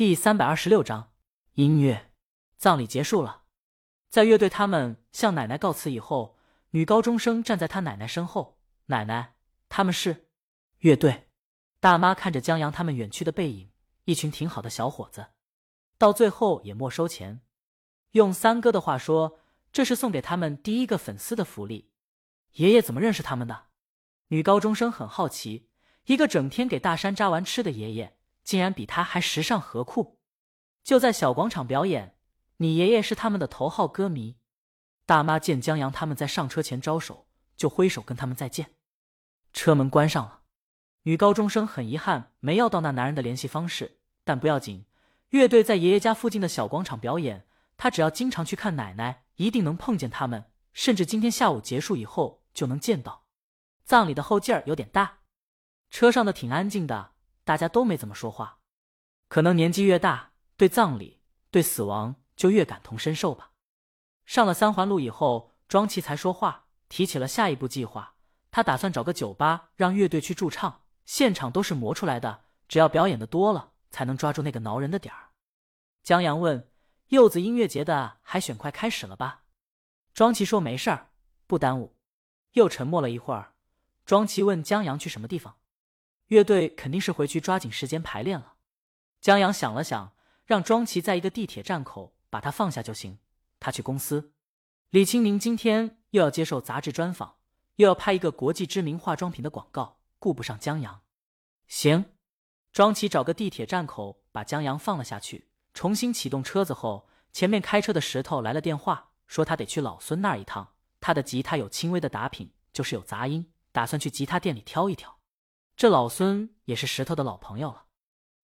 第三百二十六章音乐葬礼结束了，在乐队他们向奶奶告辞以后，女高中生站在她奶奶身后。奶奶，他们是乐队。大妈看着江阳他们远去的背影，一群挺好的小伙子，到最后也没收钱。用三哥的话说，这是送给他们第一个粉丝的福利。爷爷怎么认识他们的？女高中生很好奇。一个整天给大山扎完吃的爷爷，竟然比他还时尚和酷。就在小广场表演，你爷爷是他们的头号歌迷。大妈见江阳他们在上车前招手，就挥手跟他们再见。车门关上了，女高中生很遗憾没要到那男人的联系方式，但不要紧，乐队在爷爷家附近的小广场表演，她只要经常去看奶奶，一定能碰见他们，甚至今天下午结束以后就能见到。葬礼的后劲儿有点大。车上的挺安静的，大家都没怎么说话。可能年纪越大，对葬礼、对死亡就越感同身受吧。上了三环路以后，庄奇才说话，提起了下一步计划。他打算找个酒吧，让乐队去驻唱，现场都是磨出来的，只要表演的多了，才能抓住那个挠人的点儿。江阳问：“柚子音乐节的海选快开始了吧？”庄奇说：“没事儿，不耽误。”又沉默了一会儿，庄奇问江阳去什么地方。乐队肯定是回去抓紧时间排练了。江阳想了想，让庄奇在一个地铁站口把他放下就行。他去公司。李青宁今天又要接受杂志专访，又要拍一个国际知名化妆品的广告，顾不上江阳。行，庄奇找个地铁站口把江阳放了下去，重新启动车子后，前面开车的石头来了电话，说他得去老孙那儿一趟。他的吉他有轻微的打品，就是有杂音，打算去吉他店里挑一挑。这老孙也是石头的老朋友了。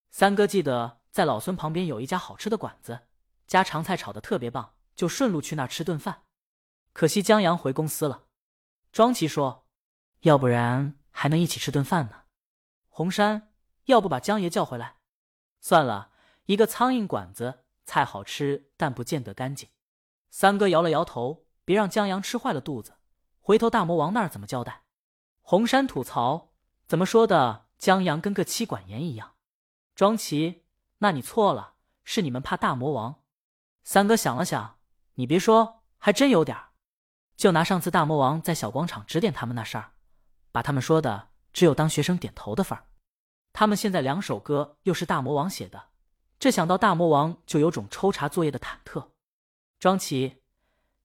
三哥记得在老孙旁边有一家好吃的馆子，家常菜炒的特别棒，就顺路去那儿吃顿饭。可惜江阳回公司了。庄奇说：“要不然还能一起吃顿饭呢。”红山，要不把江爷叫回来？算了，一个苍蝇馆子，菜好吃，但不见得干净。三哥摇了摇头，别让江阳吃坏了肚子，回头大魔王那儿怎么交代？红山吐槽。怎么说的？江阳跟个妻管严一样。庄奇，那你错了，是你们怕大魔王。三哥想了想，你别说，还真有点儿。就拿上次大魔王在小广场指点他们那事儿，把他们说的只有当学生点头的份儿。他们现在两首歌又是大魔王写的，这想到大魔王就有种抽查作业的忐忑。庄奇，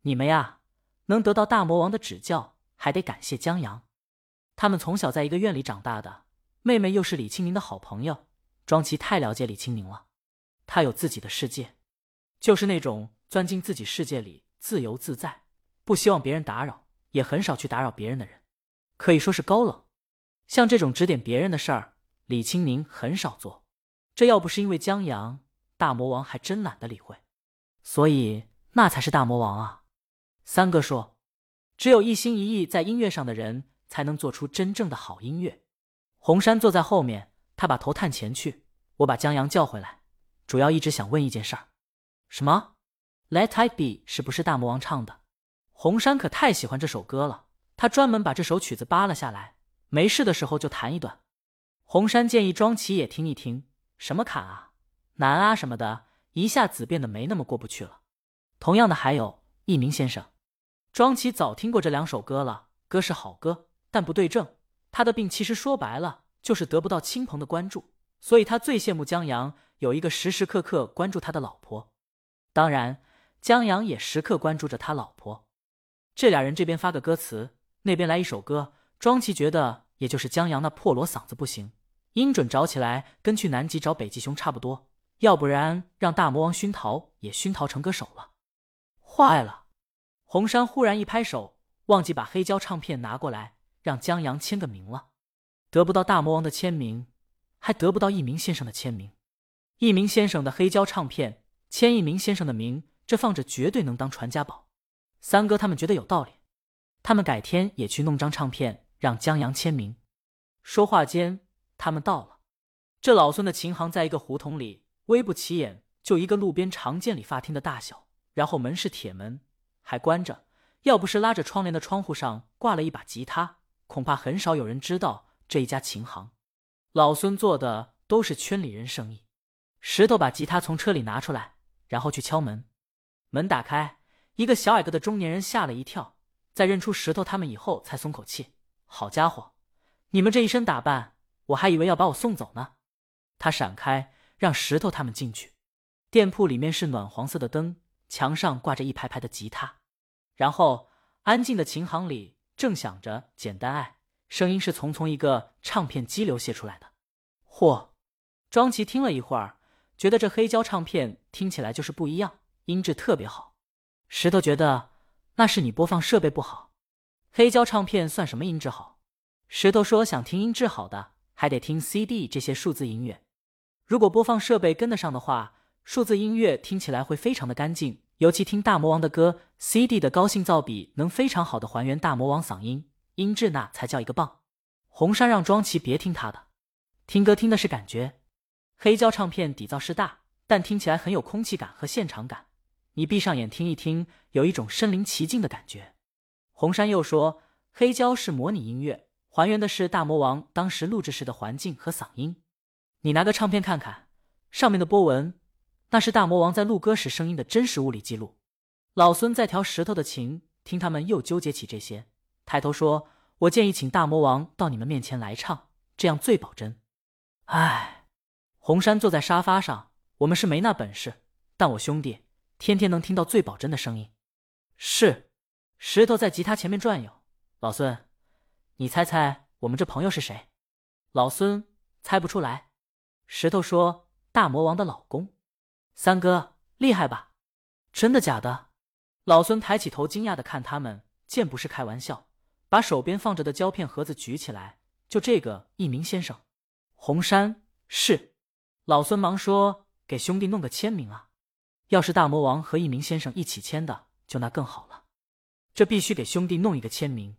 你们呀，能得到大魔王的指教，还得感谢江阳。他们从小在一个院里长大的，妹妹又是李青宁的好朋友。庄琪太了解李青宁了，他有自己的世界，就是那种钻进自己世界里自由自在，不希望别人打扰，也很少去打扰别人的人，可以说是高冷。像这种指点别人的事儿，李青宁很少做。这要不是因为江阳，大魔王还真懒得理会。所以那才是大魔王啊！三哥说，只有一心一意在音乐上的人。才能做出真正的好音乐。红山坐在后面，他把头探前去。我把江阳叫回来，主要一直想问一件事儿。什么？Let I Be 是不是大魔王唱的？红山可太喜欢这首歌了，他专门把这首曲子扒了下来，没事的时候就弹一段。红山建议庄奇也听一听，什么坎啊、难啊什么的，一下子变得没那么过不去了。同样的还有一鸣先生，庄奇早听过这两首歌了，歌是好歌。但不对症，他的病其实说白了就是得不到亲朋的关注，所以他最羡慕江阳有一个时时刻刻关注他的老婆。当然，江阳也时刻关注着他老婆。这俩人这边发个歌词，那边来一首歌。庄奇觉得，也就是江阳那破锣嗓子不行，音准找起来跟去南极找北极熊差不多，要不然让大魔王熏陶也熏陶成歌手了。坏了！红山忽然一拍手，忘记把黑胶唱片拿过来。让江阳签个名了，得不到大魔王的签名，还得不到一鸣先生的签名。一鸣先生的黑胶唱片签一鸣先生的名，这放着绝对能当传家宝。三哥他们觉得有道理，他们改天也去弄张唱片让江阳签名。说话间，他们到了。这老孙的琴行在一个胡同里，微不起眼，就一个路边常见理发厅的大小，然后门是铁门，还关着。要不是拉着窗帘的窗户上挂了一把吉他。恐怕很少有人知道这一家琴行，老孙做的都是圈里人生意。石头把吉他从车里拿出来，然后去敲门。门打开，一个小矮个的中年人吓了一跳，在认出石头他们以后才松口气。好家伙，你们这一身打扮，我还以为要把我送走呢。他闪开，让石头他们进去。店铺里面是暖黄色的灯，墙上挂着一排排的吉他，然后安静的琴行里正想着《简单爱》，声音是从从一个唱片机流泄出来的。嚯！庄奇听了一会儿，觉得这黑胶唱片听起来就是不一样，音质特别好。石头觉得那是你播放设备不好，黑胶唱片算什么音质好？石头说想听音质好的，还得听 CD 这些数字音乐。如果播放设备跟得上的话。数字音乐听起来会非常的干净，尤其听大魔王的歌，CD 的高信噪比能非常好的还原大魔王嗓音，音质那才叫一个棒。红山让庄奇别听他的，听歌听的是感觉。黑胶唱片底噪是大，但听起来很有空气感和现场感。你闭上眼听一听，有一种身临其境的感觉。红山又说，黑胶是模拟音乐，还原的是大魔王当时录制时的环境和嗓音。你拿个唱片看看，上面的波纹。那是大魔王在录歌时声音的真实物理记录。老孙在调石头的琴，听他们又纠结起这些，抬头说：“我建议请大魔王到你们面前来唱，这样最保真。”唉，红山坐在沙发上，我们是没那本事，但我兄弟天天能听到最保真的声音。是，石头在吉他前面转悠。老孙，你猜猜我们这朋友是谁？老孙猜不出来。石头说：“大魔王的老公。”三哥厉害吧？真的假的？老孙抬起头，惊讶的看他们，见不是开玩笑，把手边放着的胶片盒子举起来。就这个，一鸣先生，红山是。老孙忙说：“给兄弟弄个签名啊！要是大魔王和一鸣先生一起签的，就那更好了。这必须给兄弟弄一个签名。”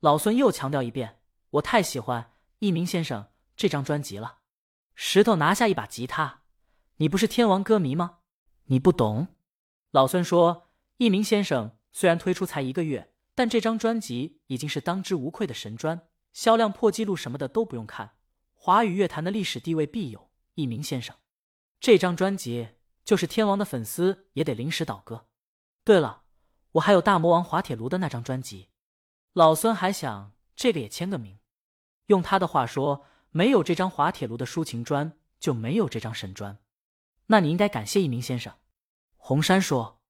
老孙又强调一遍：“我太喜欢一鸣先生这张专辑了。”石头拿下一把吉他。你不是天王歌迷吗？你不懂。老孙说，一鸣先生虽然推出才一个月，但这张专辑已经是当之无愧的神专，销量破纪录什么的都不用看，华语乐坛的历史地位必有。一鸣先生这张专辑，就是天王的粉丝也得临时倒戈。对了，我还有大魔王滑铁卢的那张专辑，老孙还想这个也签个名。用他的话说，没有这张滑铁卢的抒情专，就没有这张神专。那你应该感谢一鸣先生，红山说：“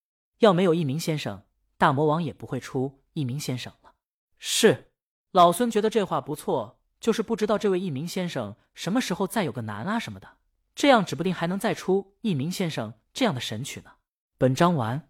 要没有一鸣先生，大魔王也不会出一鸣先生了。”是，老孙觉得这话不错，就是不知道这位一鸣先生什么时候再有个男啊什么的，这样指不定还能再出一鸣先生这样的神曲呢。本章完。